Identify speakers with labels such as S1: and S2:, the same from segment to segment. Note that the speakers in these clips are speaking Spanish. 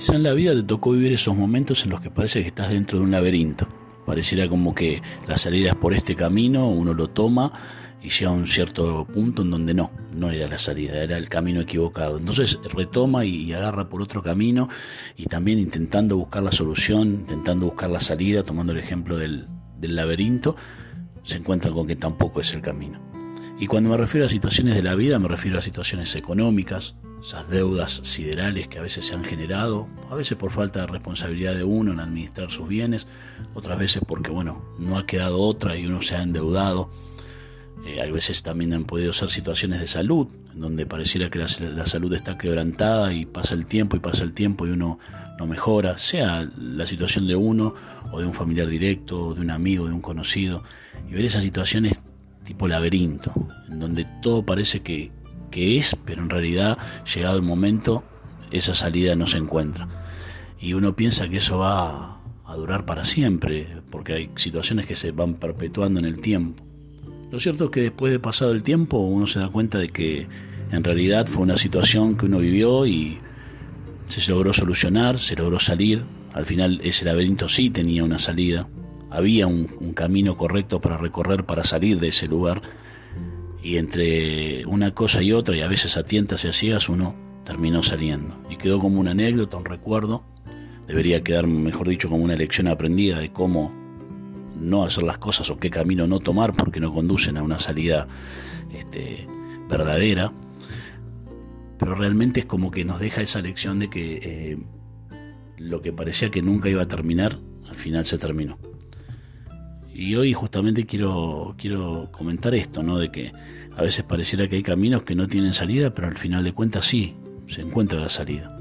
S1: Quizá en la vida te tocó vivir esos momentos en los que parece que estás dentro de un laberinto. Pareciera como que la salida es por este camino, uno lo toma y llega a un cierto punto en donde no, no era la salida, era el camino equivocado. Entonces retoma y, agarra por otro camino y también intentando buscar la solución, intentando buscar la salida, tomando el ejemplo del, del laberinto, se encuentra con que tampoco es el camino. Y cuando me refiero a situaciones de la vida, me refiero a situaciones económicas, esas deudas siderales que a veces se han generado, a veces por falta de responsabilidad de uno en administrar sus bienes, otras veces porque, bueno, no ha quedado otra y uno se ha endeudado. Eh, a veces también han podido ser situaciones de salud, en donde pareciera que la, salud está quebrantada y pasa el tiempo y pasa el tiempo y uno no mejora, sea la situación de uno o de un familiar directo, de un amigo, de un conocido, y ver esas situaciones tipo laberinto, en donde todo parece que, que es, pero en realidad, llegado el momento, esa salida no se encuentra. Y uno piensa que eso va a durar para siempre, porque hay situaciones que se van perpetuando en el tiempo. Lo cierto es que después de pasado el tiempo uno se da cuenta de que en realidad fue una situación que uno vivió y se logró solucionar, se logró salir. Al final ese laberinto sí tenía una salida, había un, camino correcto para recorrer para salir de ese lugar. Y entre una cosa y otra, y a veces a tientas y a ciegas, uno terminó saliendo. Y quedó como una anécdota, un recuerdo. Debería quedar, mejor dicho, como una lección aprendida de cómo no hacer las cosas o qué camino no tomar porque no conducen a una salida este, verdadera. Pero realmente es como que nos deja esa lección de que eh, lo que parecía que nunca iba a terminar, al final se terminó. Y hoy justamente quiero, quiero comentar esto, ¿no? De que a veces pareciera que hay caminos que no tienen salida, pero al final de cuentas sí, se encuentra la salida.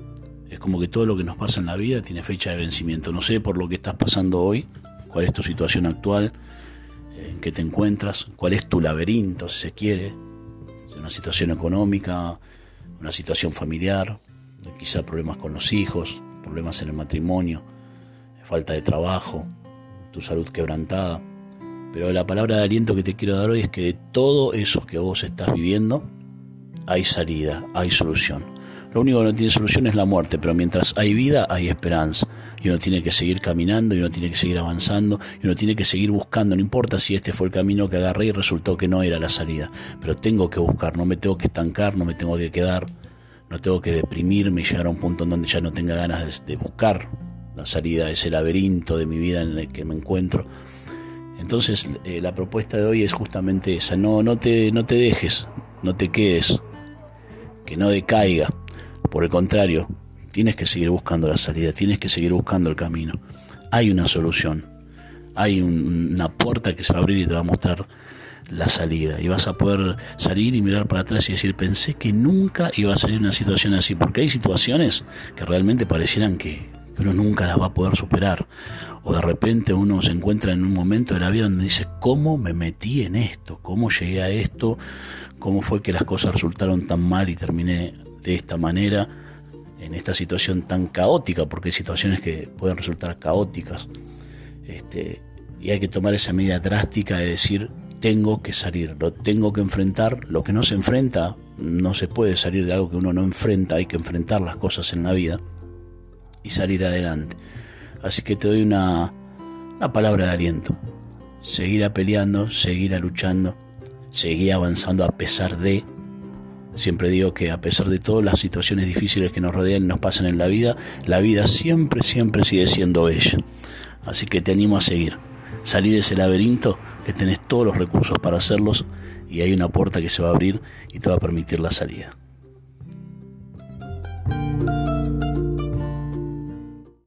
S1: Es como que todo lo que nos pasa en la vida tiene fecha de vencimiento. No sé por lo que estás pasando hoy, cuál es tu situación actual, en qué te encuentras, cuál es tu laberinto, si se quiere, una situación económica, una situación familiar, quizá problemas con los hijos, problemas en el matrimonio, falta de trabajo, tu salud quebrantada. Pero la palabra de aliento que te quiero dar hoy es que de todo eso que vos estás viviendo, hay salida, hay solución. Lo único que no tiene solución es la muerte, pero mientras hay vida hay esperanza. Y uno tiene que seguir caminando, y uno tiene que seguir avanzando, y uno tiene que seguir buscando. No importa si este fue el camino que agarré y resultó que no era la salida. Pero tengo que buscar, no me tengo que estancar, no me tengo que quedar, no tengo que deprimirme y llegar a un punto en donde ya no tenga ganas de, buscar la salida de ese laberinto de mi vida en el que me encuentro. Entonces eh, la propuesta de hoy es justamente esa, no, no, te, no te dejes, no te quedes, que no decaiga, por el contrario, tienes que seguir buscando la salida, tienes que seguir buscando el camino. Hay una solución, hay una puerta que se va a abrir y te va a mostrar la salida. Y vas a poder salir y mirar para atrás y decir, pensé que nunca iba a salir una situación así, porque hay situaciones que realmente parecieran que, uno nunca las va a poder superar. O de repente uno se encuentra en un momento de la vida donde dice, ¿cómo me metí en esto? ¿Cómo llegué a esto? ¿Cómo fue que las cosas resultaron tan mal y terminé de esta manera, en esta situación tan caótica, porque hay situaciones que pueden resultar caóticas. Este, y hay que tomar esa medida drástica de decir, tengo que salir, lo tengo que enfrentar, lo que no se enfrenta, no se puede salir de algo que uno no enfrenta, hay que enfrentar las cosas en la vida y salir adelante. Así que te doy una, una palabra de aliento. Seguir peleando, seguir luchando, seguir avanzando a pesar de Siempre digo que a pesar de todas las situaciones difíciles que nos rodean y nos pasan en la vida, la vida siempre, siempre sigue siendo bella. Así que te animo a seguir. Salí de ese laberinto que tenés todos los recursos para hacerlos y hay una puerta que se va a abrir y te va a permitir la salida.